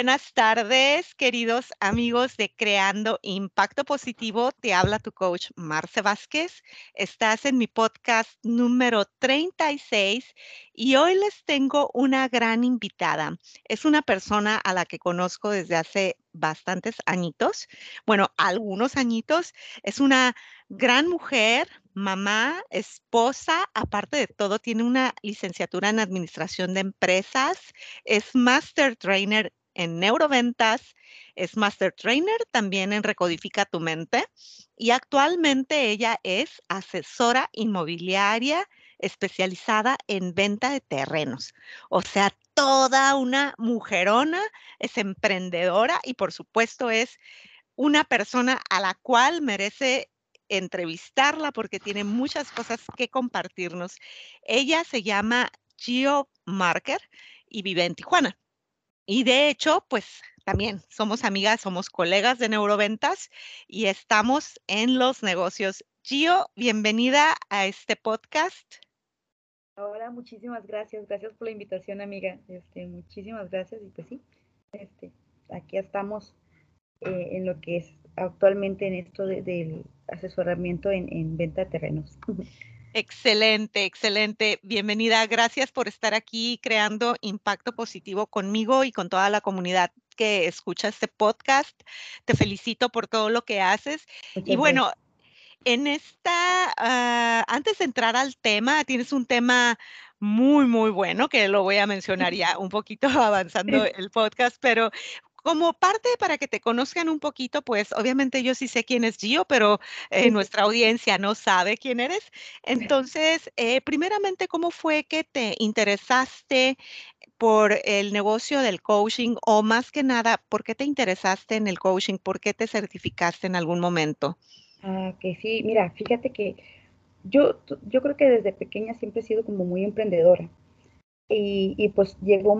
buenas tardes, queridos amigos de Creando Impacto Positivo. Te habla tu coach Marce Vázquez. Estás en mi podcast número 36 y hoy les tengo una gran invitada. Es una persona a la que conozco desde hace bastantes añitos, bueno, algunos añitos. Es una gran mujer, mamá, esposa, aparte de todo, tiene una licenciatura en administración de empresas, es master trainer en neuroventas, es master trainer también en Recodifica tu mente y actualmente ella es asesora inmobiliaria especializada en venta de terrenos. O sea, toda una mujerona, es emprendedora y por supuesto es una persona a la cual merece entrevistarla porque tiene muchas cosas que compartirnos. Ella se llama Gio Marker y vive en Tijuana. Y de hecho, pues también somos amigas, somos colegas de neuroventas y estamos en los negocios. Gio, bienvenida a este podcast. Hola, muchísimas gracias. Gracias por la invitación, amiga. Este, muchísimas gracias. Y pues sí, este, aquí estamos eh, en lo que es actualmente en esto del asesoramiento en, en venta de terrenos. Excelente, excelente. Bienvenida. Gracias por estar aquí creando impacto positivo conmigo y con toda la comunidad que escucha este podcast. Te felicito por todo lo que haces. y bueno, en esta, ah, antes de entrar al tema, tienes un tema muy, muy bueno que lo voy a mencionar ya un poquito avanzando el podcast, pero como parte para que te conozcan un poquito, pues obviamente yo sí sé quién es Gio, pero eh, nuestra audiencia no sabe quién eres. Entonces, eh, primeramente, ¿cómo fue que te interesaste por el negocio del coaching o más que nada, por qué te interesaste en el coaching? ¿Por qué te certificaste en algún momento? Ah, que sí, mira, fíjate que yo, yo creo que desde pequeña siempre he sido como muy emprendedora. Y, y pues llegó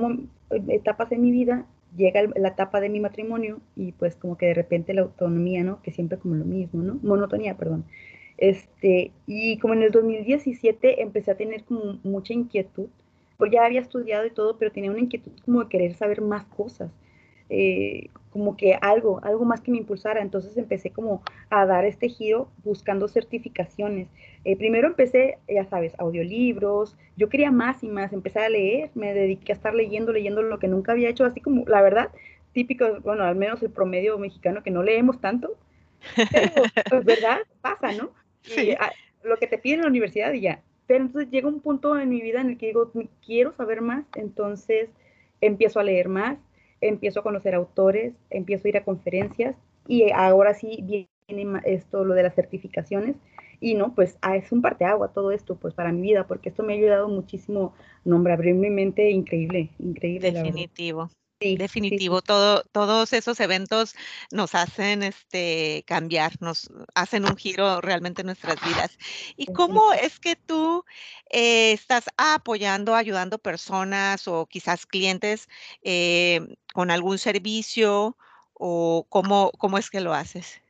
etapas en mi vida llega la etapa de mi matrimonio y pues como que de repente la autonomía, ¿no? Que siempre como lo mismo, ¿no? Monotonía, perdón. Este, y como en el 2017 empecé a tener como mucha inquietud, porque ya había estudiado y todo, pero tenía una inquietud como de querer saber más cosas. Eh, como que algo, algo más que me impulsara. Entonces empecé como a dar este giro buscando certificaciones. Eh, primero empecé, ya sabes, audiolibros. Yo quería más y más, empecé a leer, me dediqué a estar leyendo, leyendo lo que nunca había hecho, así como, la verdad, típico, bueno, al menos el promedio mexicano que no leemos tanto. Pero, pues, ¿verdad? Pasa, ¿no? Sí. Ah, lo que te piden en la universidad y ya. Pero entonces llega un punto en mi vida en el que digo, quiero saber más, entonces empiezo a leer más empiezo a conocer autores, empiezo a ir a conferencias y ahora sí viene esto, lo de las certificaciones. Y no, pues ah, es un parteagua todo esto, pues para mi vida, porque esto me ha ayudado muchísimo, nombre, abrir mi mente increíble, increíble. Definitivo. Definitivo, Todo, todos esos eventos nos hacen este, cambiar, nos hacen un giro realmente en nuestras vidas. ¿Y cómo es que tú eh, estás apoyando, ayudando personas o quizás clientes eh, con algún servicio o cómo, cómo es que lo haces?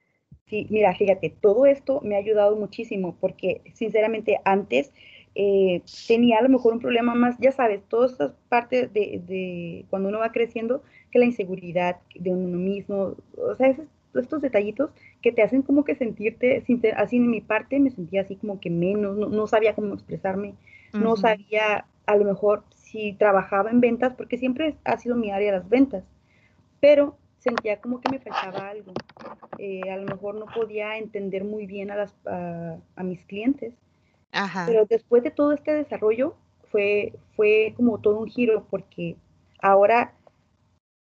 Sí, mira, fíjate, todo esto me ha ayudado muchísimo porque sinceramente antes eh, tenía a lo mejor un problema más, ya sabes, todas estas partes de, cuando uno va creciendo, que la inseguridad de uno mismo, o sea, estos detallitos que te hacen como que sentirte, así en mi parte me sentía así como que menos, no, sabía cómo expresarme, no sabía a lo mejor si trabajaba en ventas, porque siempre ha sido mi área las ventas, pero sentía como que me faltaba algo. Eh, a lo mejor no podía entender muy bien a, las, a mis clientes pero después de todo este desarrollo fue, fue como todo un giro porque ahora,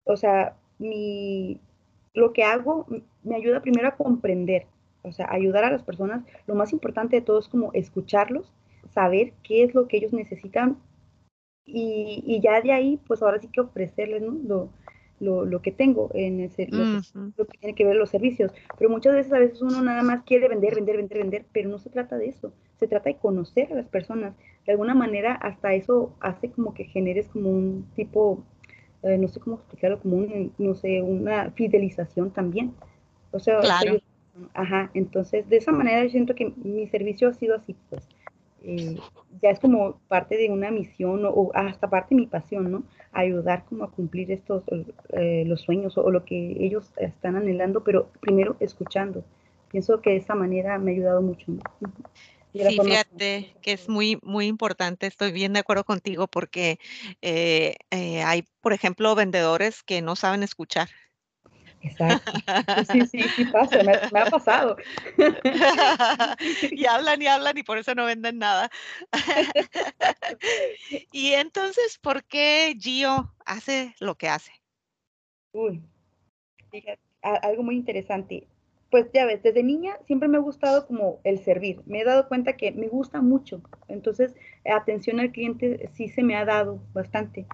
o sea, mi, lo que hago me ayuda primero a comprender, o sea, ayudar a las personas. Lo más importante de todo es como escucharlos, saber qué es lo que ellos necesitan y, y ya de ahí, pues ahora sí que ofrecerles ¿no? lo, lo, lo, que tengo en ese, lo, lo, que tiene que ver los servicios. Pero muchas veces a veces uno nada más quiere vender, vender, vender, vender, pero no se trata de eso se trata de conocer a las personas. De alguna manera, hasta eso hace como que generes como un tipo, eh, no sé cómo explicarlo, como un, no sé, una fidelización también. O sea, claro. ajá, entonces de esa manera yo siento que mi servicio ha sido así, pues. Eh, ya es como parte de una misión o, hasta parte de mi pasión, ¿no? Ayudar como a cumplir estos, eh, los sueños o, lo que ellos están anhelando, pero primero escuchando. Pienso que de esa manera me ha ayudado mucho. Sí, fíjate que es muy, muy importante, estoy bien de acuerdo contigo porque eh, hay, por ejemplo, vendedores que no saben escuchar Exacto. Sí, sí, sí pasa, me, ha pasado. y hablan y hablan y por eso no venden nada. y entonces, ¿por qué Gio hace lo que hace? Uy, fíjate, algo muy interesante. Pues ya ves, desde niña siempre me ha gustado como el servir. Me he dado cuenta que me gusta mucho. Entonces, atención al cliente sí se me ha dado bastante.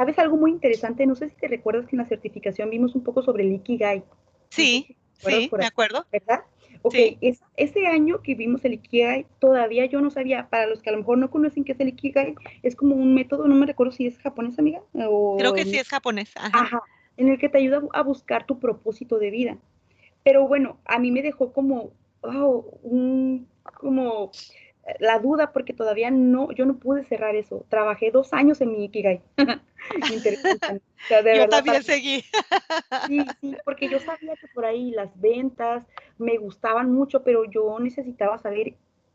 ¿Sabes algo muy interesante? No sé si te recuerdas que en la certificación vimos un poco sobre el Ikigai. Sí, sí, me acuerdo. ¿Verdad? Ok, ese año que vimos el Ikigai, todavía yo no sabía, para los que a lo mejor no conocen qué es el Ikigai, es como un método, no me recuerdo si es japonés, amiga. Creo que sí es japonés. Ajá. en el que te ayuda a buscar tu propósito de vida. Pero bueno, a mí me dejó como, un, como la duda porque todavía no, yo no pude cerrar eso. Trabajé dos años en mi Ikigai. Interesante. yo también seguí. sí, sí, porque yo sabía que por ahí las ventas me gustaban mucho, pero yo necesitaba saber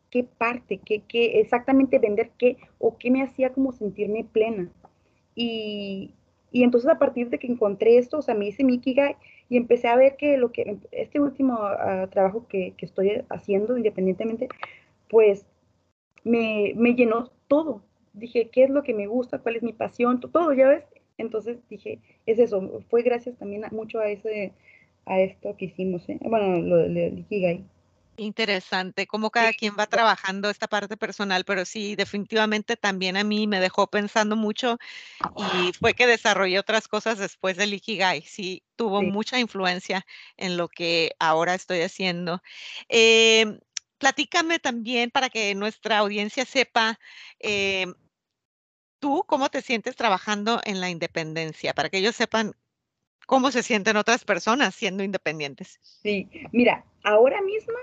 qué parte, qué, qué exactamente vender qué o qué me hacía como sentirme plena. Y, y entonces a partir de que encontré esto, o sea, me hice mi Ikigai y empecé a ver que lo que este último ah, trabajo que, que, estoy haciendo independientemente, pues me, me llenó todo. Dije, ¿qué es lo que me gusta? ¿Cuál es mi pasión? Todo, ya ves. Entonces dije, es eso. Fue gracias también mucho a ese, a esto que hicimos, ¿eh? bueno, lo del Ikigai. Interesante, cómo cada quien va trabajando esta parte personal, pero sí, definitivamente también a mí me dejó pensando mucho y fue que desarrollé otras cosas después del Ikigai. Sí, tuvo mucha influencia en lo que ahora estoy haciendo. Eh, platícame también para que nuestra audiencia sepa, em, tú cómo te sientes trabajando en la independencia, para que ellos sepan cómo se sienten otras personas siendo independientes. Sí, mira, ahora mismo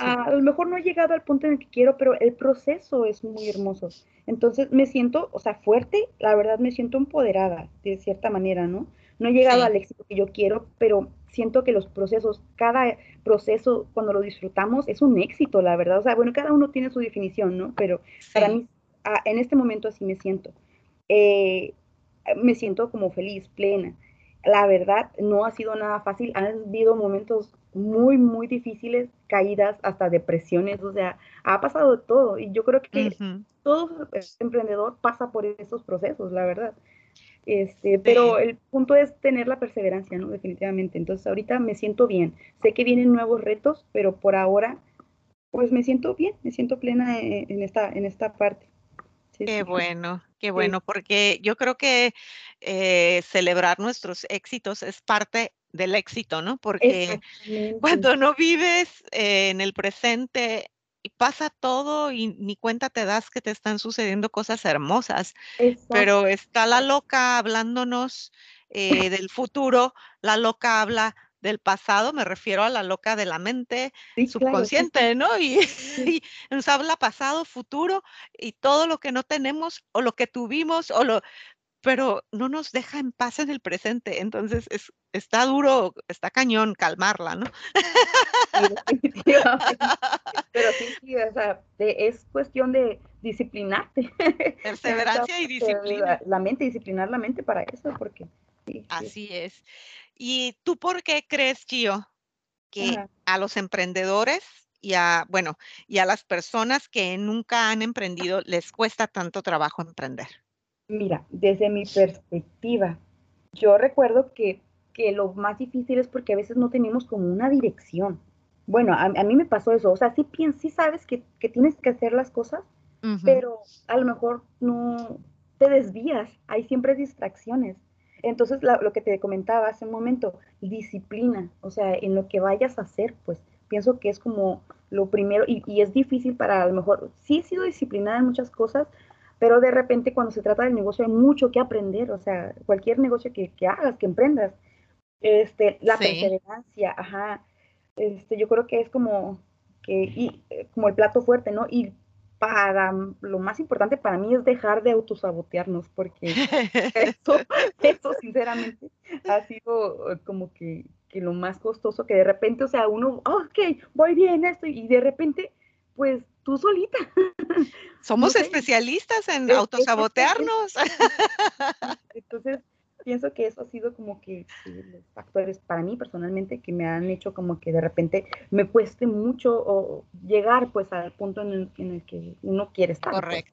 a, lo mejor no he llegado al punto en el que quiero, pero el proceso es muy hermoso. Entonces me siento, o sea, fuerte, la verdad me siento empoderada de cierta manera, ¿no? No he llegado al éxito que yo quiero, pero siento que los procesos, cada proceso cuando lo disfrutamos es un éxito, la verdad. O sea, bueno, cada uno tiene su definición, ¿no? Pero para mí, en este momento así me siento. Eh, me siento como feliz, plena. La verdad, no ha sido nada fácil. Han habido momentos muy, muy difíciles, caídas, hasta depresiones, o sea, ha pasado todo. Y yo creo que todo emprendedor pasa por esos procesos, la verdad. Este, pero el punto es tener la perseverancia, ¿no? Definitivamente. Entonces ahorita me siento bien. Sé que vienen nuevos retos, pero por ahora, pues me siento bien, me siento plena e, en, esta, en esta parte. qué bueno, qué bueno, porque yo creo que eh, celebrar nuestros éxitos es parte del éxito, ¿no? Porque cuando no vives eh, en el presente, pasa todo y ni cuenta te das que te están sucediendo cosas hermosas, pero está la loca hablándonos eh, del futuro, la loca habla del pasado, me refiero a la loca de la mente subconsciente, ¿no? Y, y, nos habla pasado, futuro y todo lo que no tenemos o lo que tuvimos o lo, pero no nos deja en paz en el presente. Entonces, es, está duro, está cañón calmarla, ¿no? pero sí, sí, o sea, es cuestión de disciplinarte. Perseverancia y disciplina. La, mente, disciplinar la mente para eso, porque... Así es. ¿Y tú por qué crees, Gio, que a los emprendedores y a, bueno, y a las personas que nunca han emprendido les cuesta tanto trabajo emprender? Mira, desde mi perspectiva, yo recuerdo que, lo más difícil es porque a veces no tenemos como una dirección. Bueno, a, mí me pasó eso, o sea, sí, sí sabes que, tienes que hacer las cosas, pero a lo mejor no te desvías, hay siempre distracciones. Entonces, lo que te comentaba hace un momento, disciplina, o sea, en lo que vayas a hacer, pues pienso que es como lo primero, y, y es difícil para a lo mejor, sí he sido disciplinada en muchas cosas, pero de repente cuando se trata del negocio hay mucho que aprender, o sea, cualquier negocio que, hagas, que emprendas, este, la perseverancia, ajá, este, yo creo que es como, que, y, eh, como el plato fuerte, ¿no? Y para lo más importante para mí es dejar de autosabotearnos, porque eso, eso sinceramente ha sido eh, como que, que, lo más costoso, que de repente, o sea, uno, ok, voy bien esto, y de repente, pues tú solita. Somos especialistas en autosabotearnos. Entonces, pienso que eso ha sido como que los factores para mí personalmente que me han hecho como que de repente me cueste mucho llegar pues al punto en el, que uno quiere estar. Pues.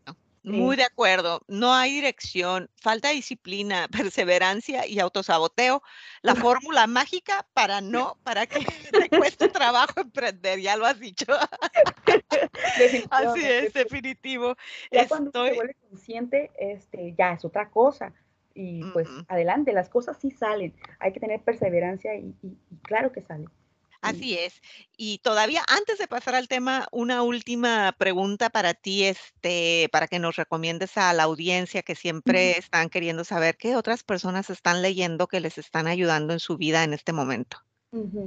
Muy de acuerdo. No hay dirección, falta disciplina, perseverancia y autosaboteo. La fórmula mágica para no, para que te cueste trabajo emprender, ya lo has dicho. Así es, definitivo. Ya cuando se vuelve consciente, este, ya es otra cosa y pues adelante, las cosas sí salen, hay que tener perseverancia y, claro que sale. Así es. Y todavía antes de pasar al tema, una última pregunta para ti, este, para que nos recomiendes a la audiencia que siempre están queriendo saber qué otras personas están leyendo que les están ayudando en su vida en este momento.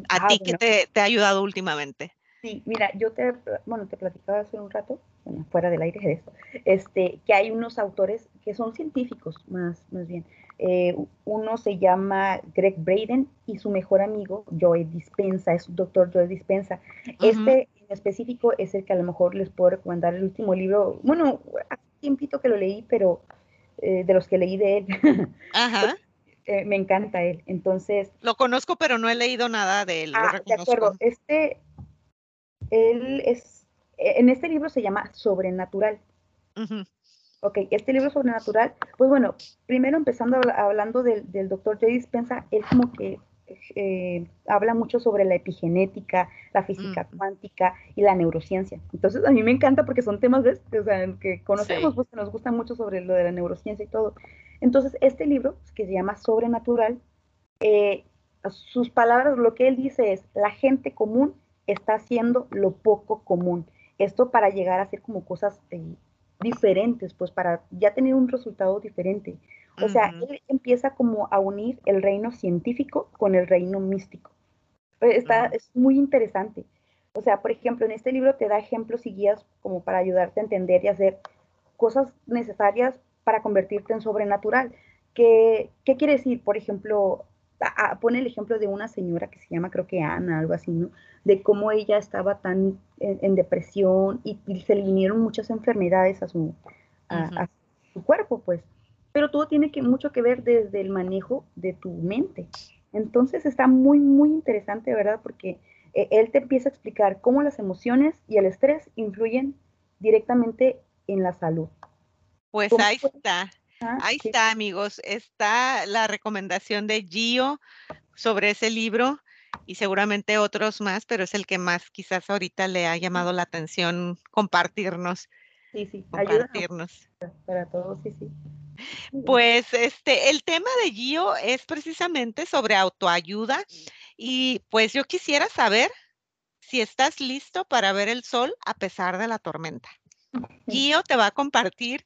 ¿A ah, ti qué te, te, ha ayudado últimamente? Sí, mira, yo te, bueno, te platicaba hace un rato fuera del aire de eso, este, que hay unos autores que son científicos, más, más bien. Eh, uno se llama Greg Braden y su mejor amigo, Joe Dispensa, es doctor Joe Dispensa. Este en específico es el que a lo mejor les puedo recomendar el último libro, bueno, hace tiempito que lo leí, pero eh, de los que leí de él. Ajá. Eh, me encanta él, entonces... Lo conozco, pero no he leído nada de él. Ah, de acuerdo, este, él es en este libro se llama Sobrenatural. Ok, este libro sobrenatural, pues bueno, primero empezando hablando del, doctor J. Dispensa, él como que eh, habla mucho sobre la epigenética, la física cuántica y la neurociencia. Entonces a mí me encanta porque son temas que conocemos, pues que nos gustan mucho sobre lo de la neurociencia y todo. Entonces este libro, que se llama Sobrenatural, eh, sus palabras, lo que él dice es, la gente común está haciendo lo poco común. Esto para llegar a hacer como cosas eh, diferentes, pues para ya tener un resultado diferente. O sea, él empieza como a unir el reino científico con el reino místico. Eh, está, Es muy interesante. O sea, por ejemplo, en este libro te da ejemplos y guías como para ayudarte a entender y hacer cosas necesarias para convertirte en sobrenatural. ¿Qué, qué quiere decir? Por ejemplo, pone el ejemplo de una señora que se llama, creo que Ana, algo así, ¿no? De cómo ella estaba tan en, depresión y, se le vinieron muchas enfermedades a su, a, su cuerpo, pues. Pero todo tiene que, mucho que ver desde el manejo de tu mente. Entonces está muy, muy interesante, ¿verdad? Porque eh, él te empieza a explicar cómo las emociones y el estrés influyen directamente en la salud. Pues ahí está. Ahí está, amigos. Está la recomendación de Gio sobre ese libro y seguramente otros más, pero es el que más quizás ahorita le ha llamado la atención compartirnos. Sí, sí, compartirnos. Para todos, sí, sí. Pues este, el tema de Gio es precisamente sobre autoayuda y pues yo quisiera saber si estás listo para ver el sol a pesar de la tormenta. Gio te va a compartir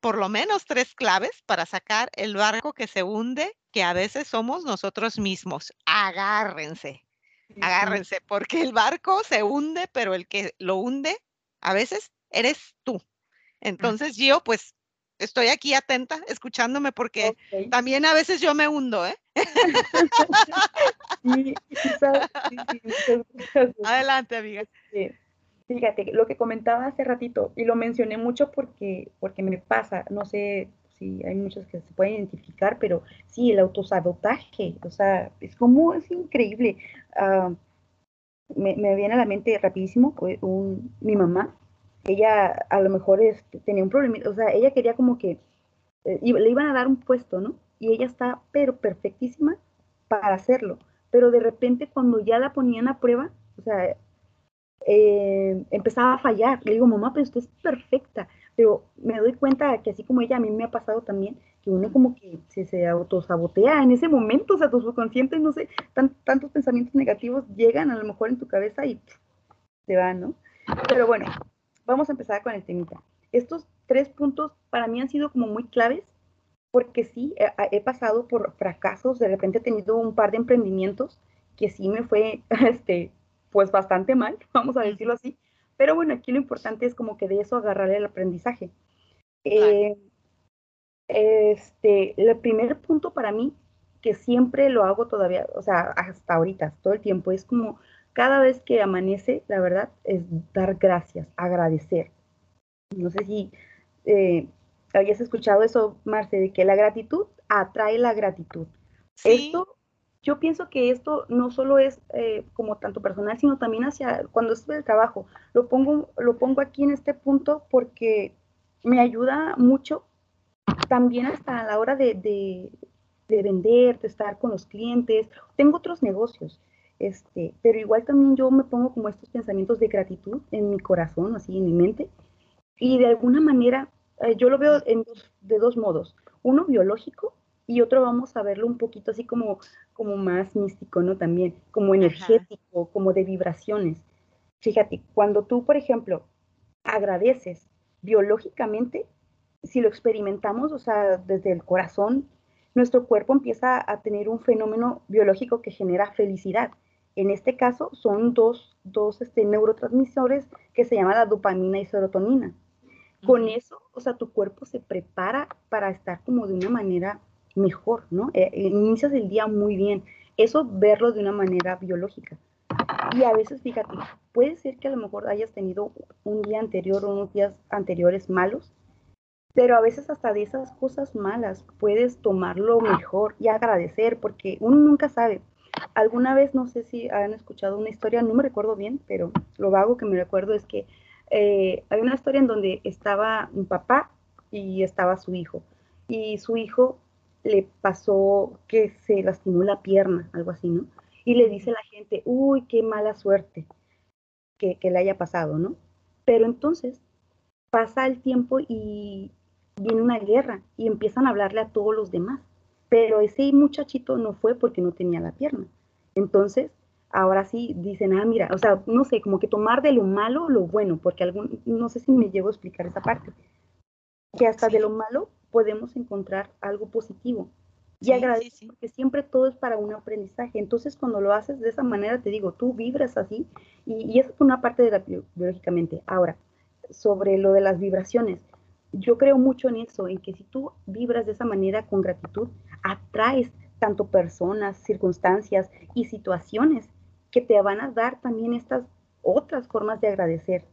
por lo menos tres claves para sacar el barco que se hunde, que a veces somos nosotros mismos. Agárrense, agárrense, porque el barco se hunde, pero el que lo hunde a veces eres tú. Entonces yo pues estoy aquí atenta, escuchándome, porque también a veces yo me hundo, ¿eh? Adelante, amiga. Fíjate, lo que comentaba hace ratito, y lo mencioné mucho porque, porque me pasa, no sé si hay muchos que se pueden identificar, pero sí, el autosabotaje, o sea, es como, es increíble. Ah, me, viene a la mente rapidísimo un, mi mamá, ella a lo mejor este, tenía un problema, o sea, ella quería como que eh, le iban a dar un puesto, ¿no? Y ella está, pero perfectísima para hacerlo. Pero de repente cuando ya la ponían a prueba, o sea, eh, empezaba a fallar. Le digo, mamá, pero usted es perfecta. Pero me doy cuenta que así como ella, a mí me ha pasado también, que uno como que se, se autosabotea en ese momento, o sea, tu subconsciente, no sé, tantos pensamientos negativos llegan a lo mejor en tu cabeza y se van, ¿no? Pero bueno, vamos a empezar con el temita. Estos tres puntos para mí han sido como muy claves porque sí, he, he pasado por fracasos, de repente he tenido un par de emprendimientos que sí me fue, este, pues bastante mal, vamos a decirlo así, Pero bueno, aquí lo importante es como que de eso agarrarle el aprendizaje. Eh, este, el primer punto para mí, que siempre lo hago todavía, o sea, hasta ahorita, todo el tiempo, es como cada vez que amanece, la verdad, es dar gracias, agradecer. No sé si eh, habías escuchado eso, Marce, de que la gratitud atrae la gratitud. Esto, yo pienso que esto no solo es eh, como tanto personal, sino también hacia cuando estoy el trabajo. Lo pongo, lo pongo aquí en este punto porque me ayuda mucho también hasta a la hora de, de, de vender, de estar con los clientes. Tengo otros negocios, este, pero igual también yo me pongo como estos pensamientos de gratitud en mi corazón, así en mi mente, y de alguna manera eh, yo lo veo en de dos modos, uno biológico y otro vamos a verlo un poquito así como, como más místico, ¿no? También, como energético, como de vibraciones. Fíjate, cuando tú, por ejemplo, agradeces biológicamente, si lo experimentamos, o sea, desde el corazón, nuestro cuerpo empieza a tener un fenómeno biológico que genera felicidad. En este caso son dos, dos este, neurotransmisores que se llaman la dopamina y serotonina. Con eso, o sea, tu cuerpo se prepara para estar como de una manera mejor, ¿no? Eh, inicias el día muy bien. Eso verlo de una manera biológica. Y a veces, fíjate, puede ser que a lo mejor hayas tenido un día anterior o unos días anteriores malos, pero a veces hasta de esas cosas malas puedes tomarlo mejor y agradecer, porque uno nunca sabe. Alguna vez, no sé si han escuchado una historia, no me recuerdo bien, pero lo vago que me recuerdo es que eh, hay una historia en donde estaba un papá y estaba su hijo. Y su hijo le pasó que se lastimó la pierna, algo así, ¿no? Y le dice a la gente, uy, qué mala suerte que, que le haya pasado, ¿no? Pero entonces pasa el tiempo y viene una guerra y empiezan a hablarle a todos los demás. Pero ese muchachito no fue porque no tenía la pierna. Entonces, ahora sí dicen, ah, mira, o sea, no sé, como que tomar de lo malo lo bueno, porque algún, no sé si me llevo a explicar esa parte, que hasta de lo malo podemos encontrar algo positivo. Y sí, porque siempre todo es para un aprendizaje. Entonces, cuando lo haces de esa manera, te digo, tú vibras así, y, y eso es una parte de la biológicamente. Ahora, sobre lo de las vibraciones, yo creo mucho en eso, en que si tú vibras de esa manera con gratitud, atraes tanto personas, circunstancias y situaciones que te van a dar también estas otras formas de agradecer.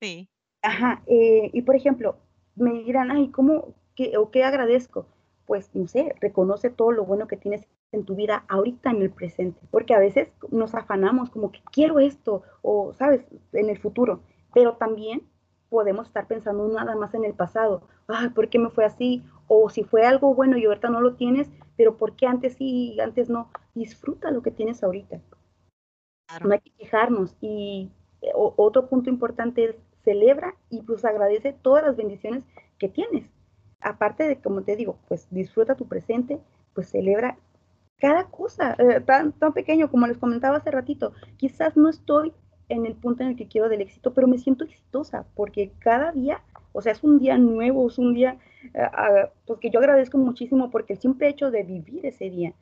Sí. Ajá, eh, y por ejemplo, me dirán, ay, ¿cómo, qué, o qué agradezco? Pues, no sé, reconoce todo lo bueno que tienes en tu vida ahorita en el presente, porque a veces nos afanamos como que quiero esto, o, sabes, en el futuro, pero también podemos estar pensando nada más en el pasado, ay, ¿por qué me fue así? O si fue algo bueno y ahorita no lo tienes, pero ¿por qué antes sí y antes no? Disfruta lo que tienes ahorita. No hay que quejarnos. Y eh, otro punto importante es celebra y pues agradece todas las bendiciones que tienes. Aparte de, como te digo, pues disfruta tu presente, pues celebra cada cosa, eh, tan, tan pequeño como les comentaba hace ratito. Quizás no estoy en el punto en el que quiero del éxito, pero me siento exitosa porque cada día, o sea, es un día nuevo, es un día, uh, pues que yo agradezco muchísimo porque el simple hecho de vivir ese día,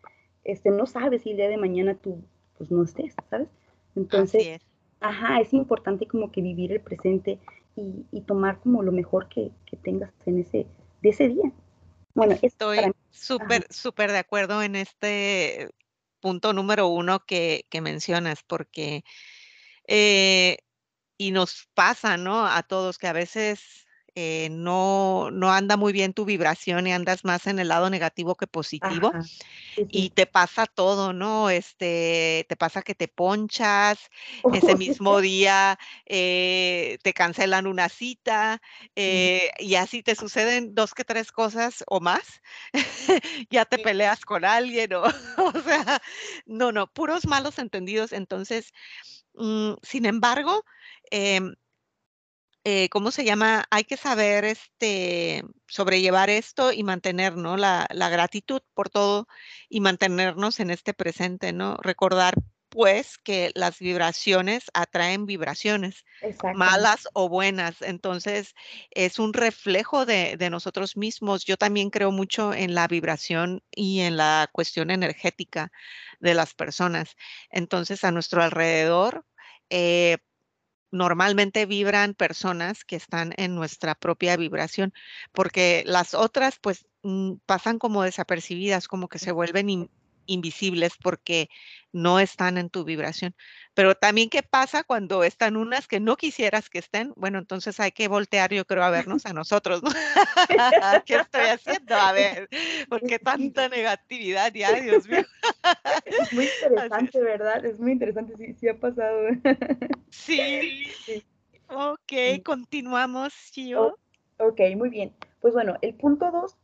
este, no sabes si el día de mañana tú pues no estés, ¿sabes? Entonces, ajá, es importante como que vivir el presente y, tomar como lo mejor que, tengas en ese, de ese día. Bueno, estoy súper, súper de acuerdo en este punto número uno que, que mencionas, porque, eh, y nos pasa, ¿no? A todos que a veces eh, no, no anda muy bien tu vibración y andas más en el lado negativo que positivo. Y te pasa todo, ¿no? Este, te pasa que te ponchas, ese mismo día eh, te cancelan una cita eh, y así te suceden dos que tres cosas o más. ya te peleas con alguien o, o sea, no, no, puros malos entendidos. Entonces, mm, sin embargo, em, eh, ¿cómo se llama? Hay que saber este, sobrellevar esto y mantener ¿no? la, la, gratitud por todo y mantenernos en este presente, ¿no? Recordar pues que las vibraciones atraen vibraciones, malas o buenas. Entonces, es un reflejo de, de, nosotros mismos. Yo también creo mucho en la vibración y en la cuestión energética de las personas. Entonces, a nuestro alrededor, eh, normalmente vibran personas que están en nuestra propia vibración, porque las otras pues mm, pasan como desapercibidas, como que se vuelven invisibles porque no están en tu vibración. Pero también, ¿qué pasa cuando están unas que no quisieras que estén? Bueno, entonces hay que voltear, yo creo, a vernos a nosotros, ¿no? ¿Qué estoy haciendo? A ver, ¿por qué tanta negatividad ya, Dios mío? Es muy interesante, ¿verdad? Es muy interesante, sí, sí ha pasado. Sí. sí. Ok, continuamos, Chio. ok, muy bien. Pues bueno, el punto dos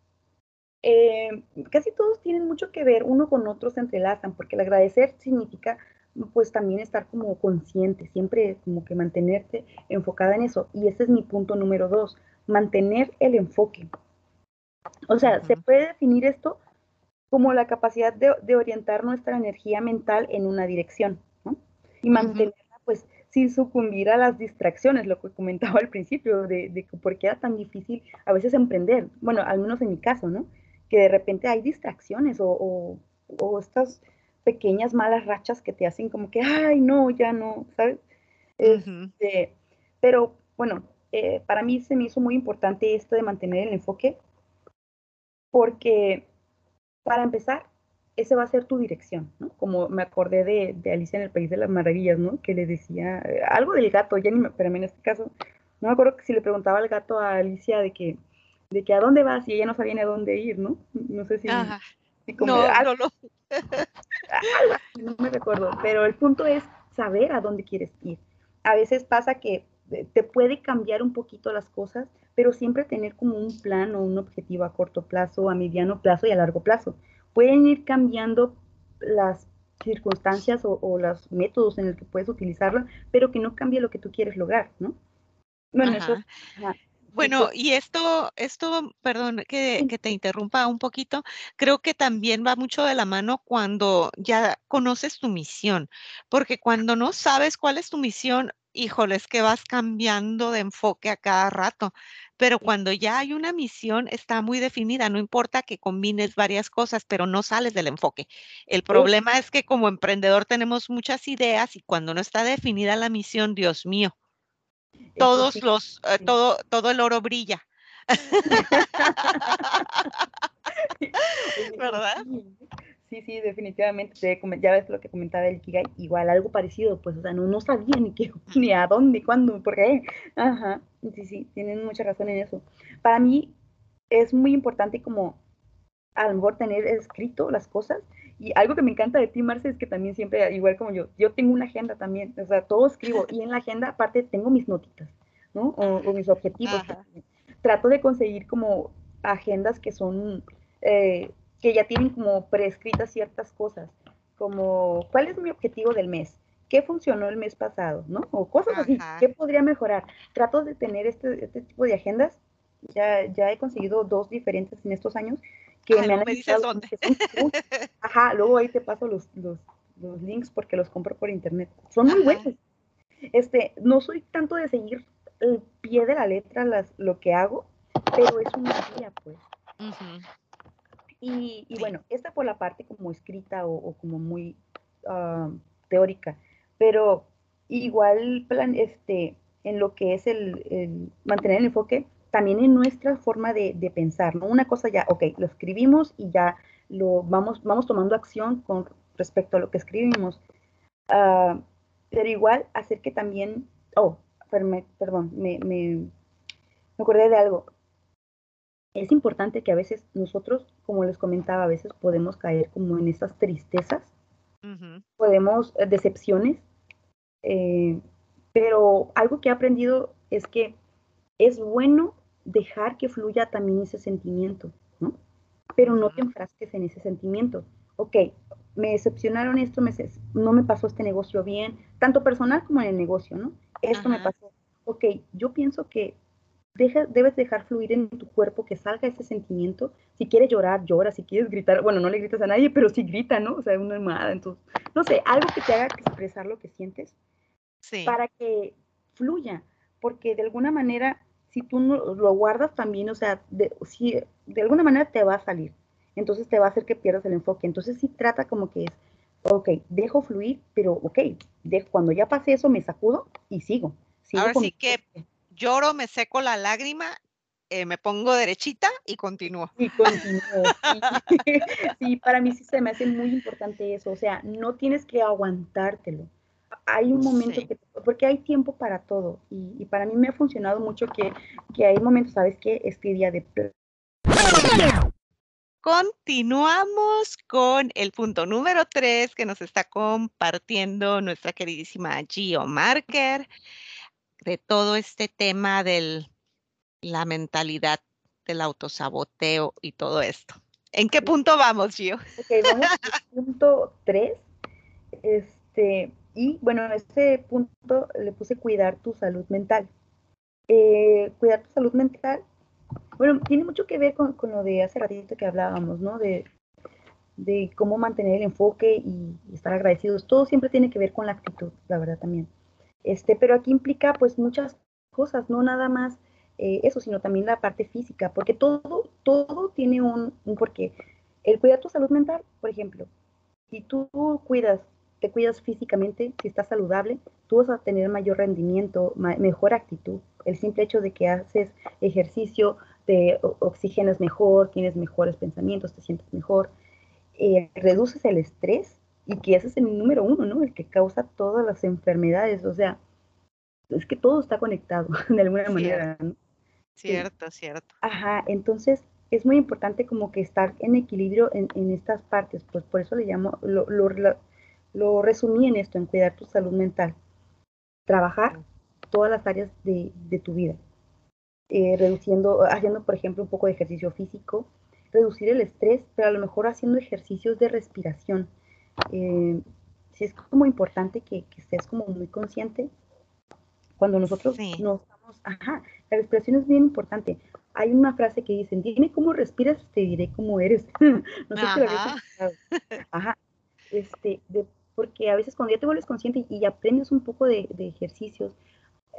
eh, casi todos tienen mucho que ver, uno con otro se entrelazan, porque el agradecer significa pues también estar como consciente, siempre como que mantenerte enfocada en eso. Y ese es mi punto número dos, mantener el enfoque. O sea, se puede definir esto como la capacidad de, orientar nuestra energía mental en una dirección, ¿no? Y mantenerla pues sin sucumbir a las distracciones, lo que comentaba al principio, de, de por qué era tan difícil a veces emprender, bueno, al menos en mi caso, ¿no? Que de repente hay distracciones o, o estas pequeñas malas rachas que te hacen como que, ay, no, ya no, ¿sabes? Este, pero bueno, eh, para mí se me hizo muy importante esto de mantener el enfoque, porque para empezar, ese va a ser tu dirección, ¿no? Como me acordé de, de, Alicia en el País de las Maravillas, ¿no? Que le decía eh, algo del gato, ya ni me, pero en este caso, no me acuerdo que si le preguntaba al gato a Alicia de que, de que a dónde vas y ella no sabía ni a dónde ir, ¿no? No sé si... como, no, no, no. no me recuerdo, pero el punto es saber a dónde quieres ir. A veces pasa que eh, te puede cambiar un poquito las cosas, pero siempre tener como un plan o un objetivo a corto plazo, a mediano plazo y a largo plazo. Pueden ir cambiando las circunstancias o, los métodos en el que puedes utilizarlo, pero que no cambie lo que tú quieres lograr, ¿no? Bueno, eso, bueno, y esto, esto, perdón que, que, te interrumpa un poquito, creo que también va mucho de la mano cuando ya conoces tu misión, porque cuando no sabes cuál es tu misión, híjole, es que vas cambiando de enfoque a cada rato, pero cuando ya hay una misión está muy definida, no importa que combines varias cosas, pero no sales del enfoque. El problema es que como emprendedor tenemos muchas ideas y cuando no está definida la misión, Dios mío, todos los, eh, todo, todo el oro brilla. ¿Verdad? Sí, sí, definitivamente. Ya ves lo que comentaba el Kigai, igual algo parecido, pues, o sea, no, no sabía ni qué, ni a dónde, cuándo, por qué. Ajá, sí, sí, tienen mucha razón en eso. Para mí es muy importante como a lo mejor tener escrito las cosas y algo que me encanta de ti, Marce, es que también siempre, igual como yo, yo tengo una agenda también, o sea, todo escribo y en la agenda aparte tengo mis notitas, ¿no? O, mis objetivos. Trato de conseguir como agendas que son, eh, que ya tienen como prescritas ciertas cosas, como, ¿cuál es mi objetivo del mes? ¿Qué funcionó el mes pasado? ¿No? O cosas así, ¿qué podría mejorar? Trato de tener este, este tipo de agendas, ya, ya he conseguido dos diferentes en estos años, que me han ajá, luego ahí te paso los, los, los, links porque los compro por internet. Son muy buenos. Este, no soy tanto de seguir el pie de la letra las, lo que hago, pero es una guía, pues. Y, y bueno, esta por la parte como escrita o, como muy ah, teórica, pero igual plan, este, en lo que es el, el mantener el enfoque, también en nuestra forma de, pensar, ¿no? Una cosa ya, ok, lo escribimos y ya lo vamos, vamos tomando acción con respecto a lo que escribimos. Ah, pero igual hacer que también, oh, perdón, me, me, acordé de algo. Es importante que a veces nosotros, como les comentaba, a veces podemos caer como en esas tristezas, podemos, eh, decepciones, eh, pero algo que he aprendido es que es bueno dejar que fluya también ese sentimiento, ¿no? Pero no te enfrasques en ese sentimiento. Ok, me decepcionaron esto, me, no me pasó este negocio bien, tanto personal como en el negocio, ¿no? Esto me pasó. Ok, yo pienso que deja, debes dejar fluir en tu cuerpo, que salga ese sentimiento. Si quieres llorar, llora. Si quieres gritar, bueno, no le gritas a nadie, pero sí grita, ¿no? O sea, una armada. Entonces, no sé, algo que te haga expresar lo que sientes sí. para que fluya. Porque de alguna manera si tú no lo guardas también, o sea, de, si, de alguna manera te va a salir. Entonces te va a hacer que pierdas el enfoque. Entonces sí trata como que es, ok, dejo fluir, pero ok, de, cuando ya pase eso me sacudo y sigo. Ahora sí que lloro, me seco la lágrima, eh, me pongo derechita y continúo. Y continúo. Sí. para mí sí se me hace muy importante eso. O sea, no tienes que aguantártelo. Hay un momento que, porque hay tiempo para todo. Y, para mí me ha funcionado mucho que, que hay momentos, ¿sabes qué? Este día de Continuamos con el punto número tres que nos está compartiendo nuestra queridísima Gio Marker de todo este tema de la mentalidad del autosaboteo y todo esto. ¿En qué punto vamos, Gio? Ok, vamos al punto tres. Este, y bueno, en este punto le puse cuidar tu salud mental. Eh, cuidar tu salud mental bueno, tiene mucho que ver con, lo de hace ratito que hablábamos, ¿no? De, cómo mantener el enfoque y, estar agradecidos. Todo siempre tiene que ver con la actitud, la verdad también. Este, pero aquí implica pues muchas cosas, no nada más eh, eso, sino también la parte física, porque todo, todo tiene un, un porqué. El cuidar tu salud mental, por ejemplo, si tú cuidas, te cuidas físicamente, si estás saludable, tú vas a tener mayor rendimiento, mejor actitud. El simple hecho de que haces ejercicio, te oxigenas mejor, tienes mejores pensamientos, te sientes mejor, eh, reduces el estrés y que ese es el número uno, ¿no? El que causa todas las enfermedades, o sea, es que todo está conectado de alguna manera, ¿no? Cierto, cierto. Ajá, entonces es muy importante como que estar en equilibrio en, estas partes, pues por eso le llamo, lo, lo, resumí en esto, en cuidar tu salud mental, trabajar todas las áreas de, de tu vida, eh, reduciendo, haciendo, por ejemplo, un poco de ejercicio físico, reducir el estrés, pero a lo mejor haciendo ejercicios de respiración. Eh, sí es como importante que, que, estés como muy consciente cuando nosotros no estamos, ajá, la respiración es bien importante. Hay una frase que dicen, dime cómo respiras, te diré cómo eres. no sé si lo habías Ajá. Este, de, porque a veces cuando ya te vuelves consciente y, aprendes un poco de, ejercicios,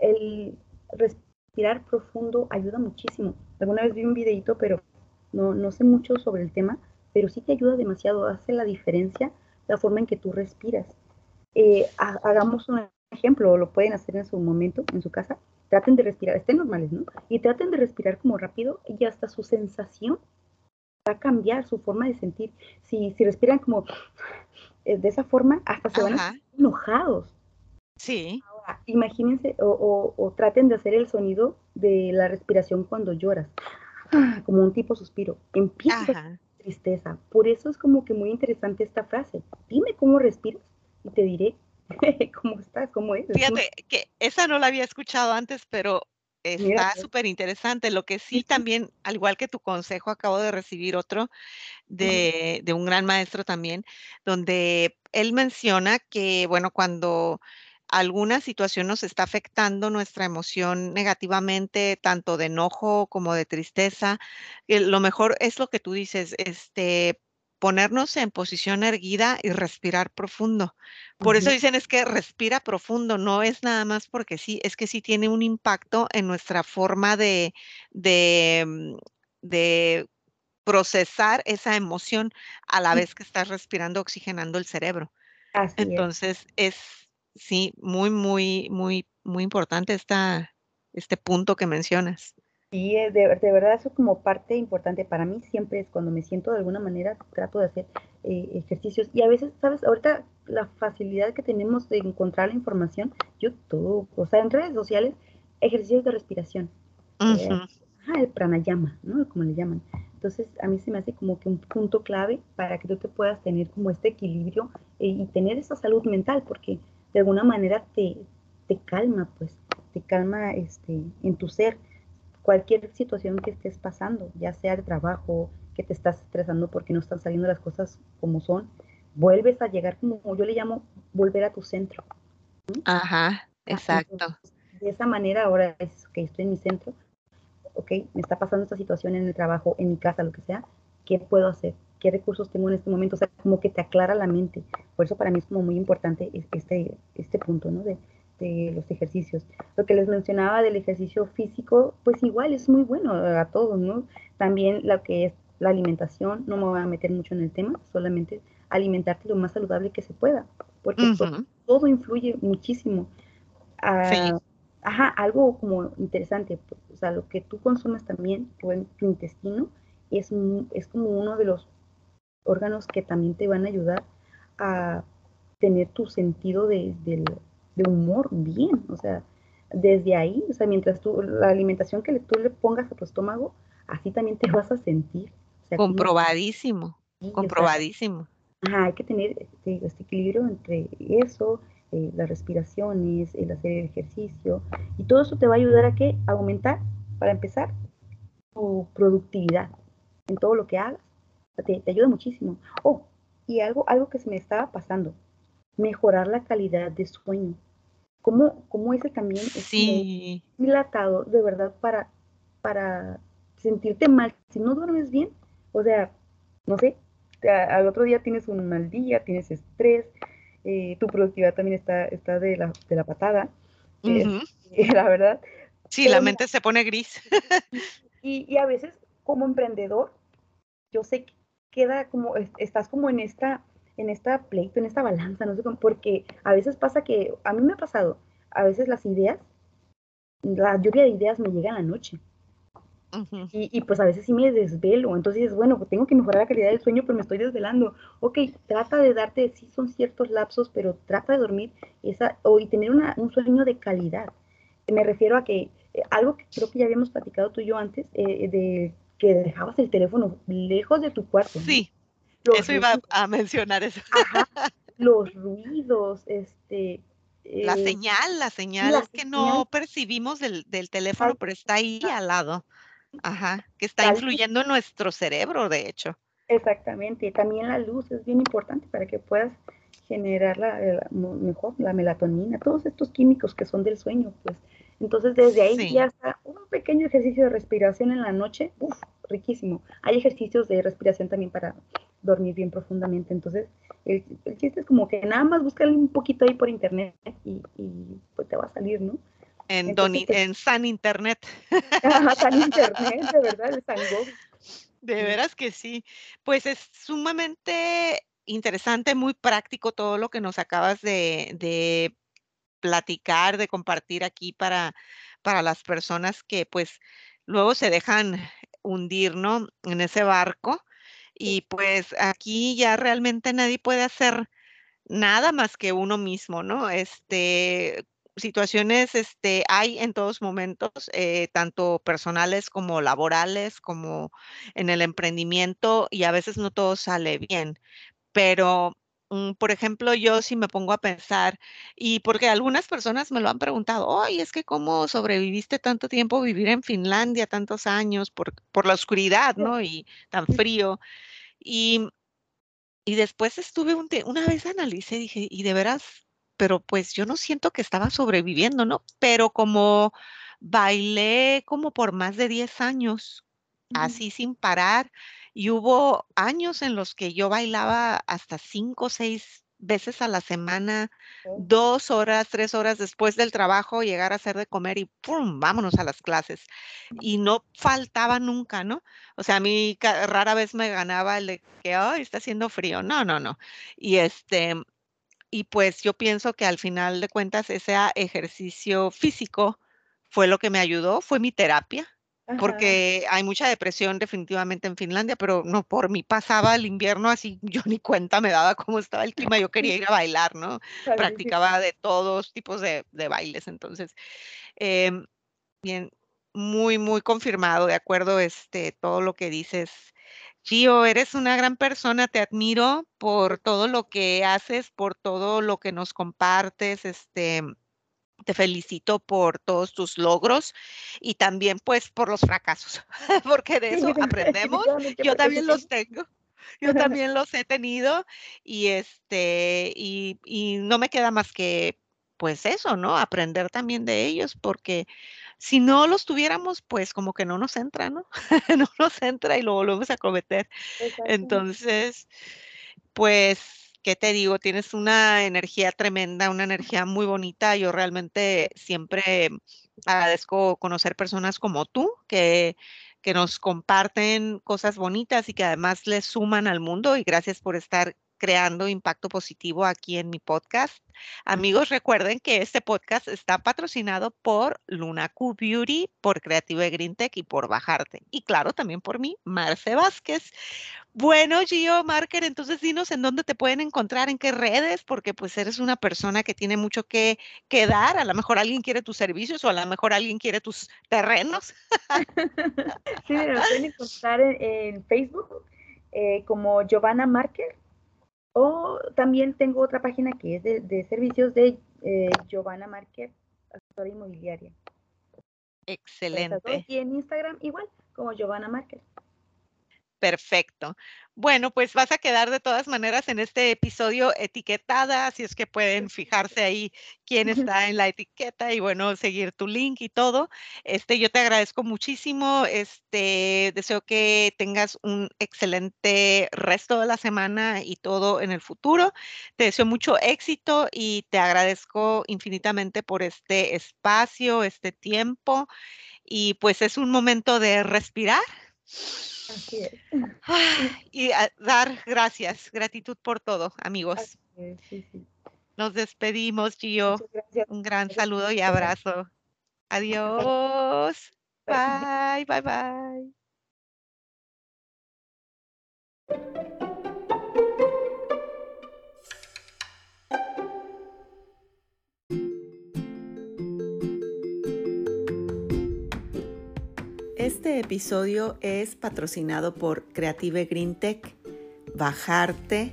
el respirar profundo ayuda muchísimo. Alguna vez vi un videito, pero no, no sé mucho sobre el tema, pero sí te ayuda demasiado, hace la diferencia la forma en que tú respiras. Eh, hagamos un ejemplo, lo pueden hacer en su momento, en su casa, traten de respirar, estén normales, ¿no? Y traten de respirar como rápido y hasta su sensación va a cambiar, su forma de sentir. Si, si respiran como de esa forma, hasta se van a enojados. Sí imagínense o, traten de hacer el sonido de la respiración cuando lloras, como un tipo suspiro. Empieza tristeza. Por eso es como que muy interesante esta frase. Dime cómo respiras y te diré cómo estás, cómo es. Fíjate que esa no la había escuchado antes, pero está súper interesante. Lo que sí también, al igual que tu consejo, acabo de recibir otro de, de un gran maestro también, donde él menciona que, bueno, cuando alguna situación nos está afectando nuestra emoción negativamente, tanto de enojo como de tristeza, eh, lo mejor es lo que tú dices, este, ponernos en posición erguida y respirar profundo. Por eso dicen es que respira profundo, no es nada más porque sí, es que sí tiene un impacto en nuestra forma de, de, mm, de procesar esa emoción a la vez que estás respirando, oxigenando el cerebro. Entonces es Sí, muy, muy, muy, muy importante esta, este punto que mencionas. Sí, de, de, verdad eso como parte importante para mí siempre es cuando me siento de alguna manera trato de hacer eh, ejercicios y a veces, sabes, ahorita la facilidad que tenemos de encontrar la información, yo todo, o sea, en redes sociales, ejercicios de respiración, eh, el pranayama, ¿no? Como le llaman. Entonces, a mí se me hace como que un punto clave para que tú te puedas tener como este equilibrio eh, y tener esa salud mental, porque de alguna manera te, te calma, pues, te calma este, en tu ser. Cualquier situación que estés pasando, ya sea de trabajo, que te estás estresando porque no están saliendo las cosas como son, vuelves a llegar como yo le llamo volver a tu centro. Ajá, exacto. de esa manera ahora es que estoy en mi centro, ok, me está pasando esta situación en el trabajo, en mi casa, lo que sea, ¿qué puedo hacer? qué recursos tengo en este momento, o sea, como que te aclara la mente. Por eso para mí es como muy importante este, este punto, ¿no? De, de los ejercicios. Lo que les mencionaba del ejercicio físico, pues igual es muy bueno a todos, ¿no? También lo que es la alimentación, no me voy a meter mucho en el tema, solamente alimentarte lo más saludable que se pueda, porque todo, influye muchísimo. Ah, ajá, algo como interesante, pues, o sea, lo que tú consumes también, tu, tu intestino, es, es como uno de los órganos que también te van a ayudar a tener tu sentido de, humor bien, o sea, desde ahí, o sea, mientras tú, la alimentación que tú le pongas a tu estómago, así también te vas a sentir. comprobadísimo, comprobadísimo. ajá, hay que tener este, este equilibrio entre eso, eh, las respiraciones, el hacer el ejercicio, y todo eso te va a ayudar a qué? A aumentar, para empezar, tu productividad en todo lo que hagas. Te, te ayuda muchísimo. Oh, y algo, algo que se me estaba pasando, mejorar la calidad de sueño. ¿Cómo, cómo ese también es sí. dilatador de verdad para, para sentirte mal? Si no duermes bien, o sea, no sé, al otro día tienes un mal día, tienes estrés, eh, tu productividad también está, está de, la, de la patada, eh, la verdad. Sí, la mente se pone gris. y, y, a veces como emprendedor, yo sé que queda como, estás como en esta en esta pleito, en esta balanza, no sé cómo, porque a veces pasa que, a mí me ha pasado, a veces las ideas, la lluvia de ideas me llega en la noche. y, pues a veces sí me desvelo, entonces bueno, pues tengo que mejorar la calidad del sueño, pero me estoy desvelando. Ok, trata de darte, sí son ciertos lapsos, pero trata de dormir esa, o y tener un sueño de calidad. Me refiero a que eh, algo que creo que ya habíamos platicado tú y yo antes, eh, de que dejabas el teléfono lejos de tu cuarto. Sí, eso iba a mencionar eso. los ruidos, este... la eh, señal, la señal es que no percibimos del, teléfono, pero está ahí al lado. Ajá, que está influyendo en nuestro cerebro, de hecho. Exactamente, también la luz es bien importante para que puedas generar la, mejor la melatonina, todos estos químicos que son del sueño, pues. Entonces desde ahí ya está un pequeño ejercicio de respiración en la noche, uff, riquísimo. Hay ejercicios de respiración también para dormir bien profundamente. Entonces, el, chiste es como que nada más buscarle un poquito ahí por internet y, pues te va a salir, ¿no? En, en San Internet. San Internet, de verdad, el San De veras que sí. Pues es sumamente interesante, muy práctico todo lo que nos acabas de, de platicar, de compartir aquí para, para las personas que pues luego se dejan hundir, ¿no? En ese barco y pues aquí ya realmente nadie puede hacer nada más que uno mismo, ¿no? Este, situaciones este, hay en todos momentos, eh, tanto personales como laborales, como en el emprendimiento, y a veces no todo sale bien. Pero por ejemplo, yo sí me pongo a pensar, y porque algunas personas me lo han preguntado, oye, es que cómo sobreviviste tanto tiempo vivir en Finlandia, tantos años, por, por la oscuridad, ¿no? Y tan frío. Y, y después estuve un una vez analicé, dije, y de veras, pero pues yo no siento que estaba sobreviviendo, ¿no? Pero como bailé como por más de 10 años, así sin parar, y hubo años en los que yo bailaba hasta cinco o seis veces a la semana, dos horas, tres horas después del trabajo, llegar a hacer de comer y ¡pum! Vámonos a las clases. Y no faltaba nunca, ¿no? O sea, a mí rara vez me ganaba el de que, ay, está haciendo frío. No, no, no. Y este, y pues yo pienso que al final de cuentas ese ejercicio físico fue lo que me ayudó, fue mi terapia porque hay mucha depresión definitivamente en Finlandia, pero no, por mí pasaba el invierno así, yo ni cuenta me daba cómo estaba el clima, yo quería ir a bailar, ¿no? Practicaba de todos tipos de, bailes, entonces, em, bien, muy, muy confirmado, de acuerdo, este, todo lo que dices. Gio, eres una gran persona, te admiro por todo lo que haces, por todo lo que nos compartes, este, te felicito por todos tus logros y también pues por los fracasos, porque de eso aprendemos. Yo también los tengo. Yo también los he tenido y este y, y no me queda más que pues eso, ¿no? Aprender también de ellos porque si no los tuviéramos, pues como que no nos entra, ¿no? no nos entra y lo volvemos a cometer. Entonces, pues ¿qué te digo? Tienes una energía tremenda, una energía muy bonita. Yo realmente siempre agradezco conocer personas como tú que, que nos comparten cosas bonitas y que además les suman al mundo y gracias por estar creando impacto positivo aquí en mi podcast. Amigos, recuerden que este podcast está patrocinado por Luna Q Beauty, por Creative Green Tech y por Bajarte. Y claro, también por mí, Marce Vázquez. Bueno, Gio Marker, entonces dinos en dónde te pueden encontrar, en qué redes, porque pues eres una persona que tiene mucho que, que dar. A lo mejor alguien quiere tus servicios o a lo mejor alguien quiere tus terrenos. sí, me pueden encontrar en, Facebook eh, como Giovanna Marker o también tengo otra página que es de, servicios de eh, Giovanna Marker, asesora inmobiliaria. Excelente. Y en Instagram igual, como Giovanna Marker. Perfecto. Bueno, pues vas a quedar de todas maneras en este episodio etiquetada, así es que pueden fijarse ahí quién está en la etiqueta y bueno, seguir tu link y todo. Este, yo te agradezco muchísimo. Este, deseo que tengas un excelente resto de la semana y todo en el futuro. Te deseo mucho éxito y te agradezco infinitamente por este espacio, este tiempo y pues es un momento de respirar y dar gracias, gratitud por todo, amigos. Nos despedimos, Gio. Un gran saludo y abrazo. Adiós. Bye, bye, bye. Este episodio es patrocinado por Creative Green Tech, Bajarte,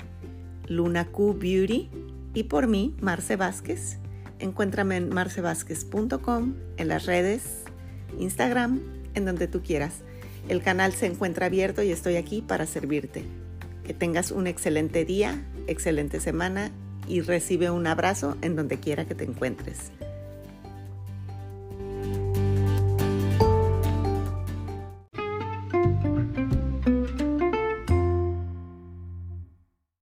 Luna Q Beauty y por mí, Marce Vázquez. Encuéntrame en marcevázquez.com, en las redes, Instagram, en donde tú quieras. El canal se encuentra abierto y estoy aquí para servirte. Que tengas un excelente día, excelente semana y recibe un abrazo en donde quiera que te encuentres.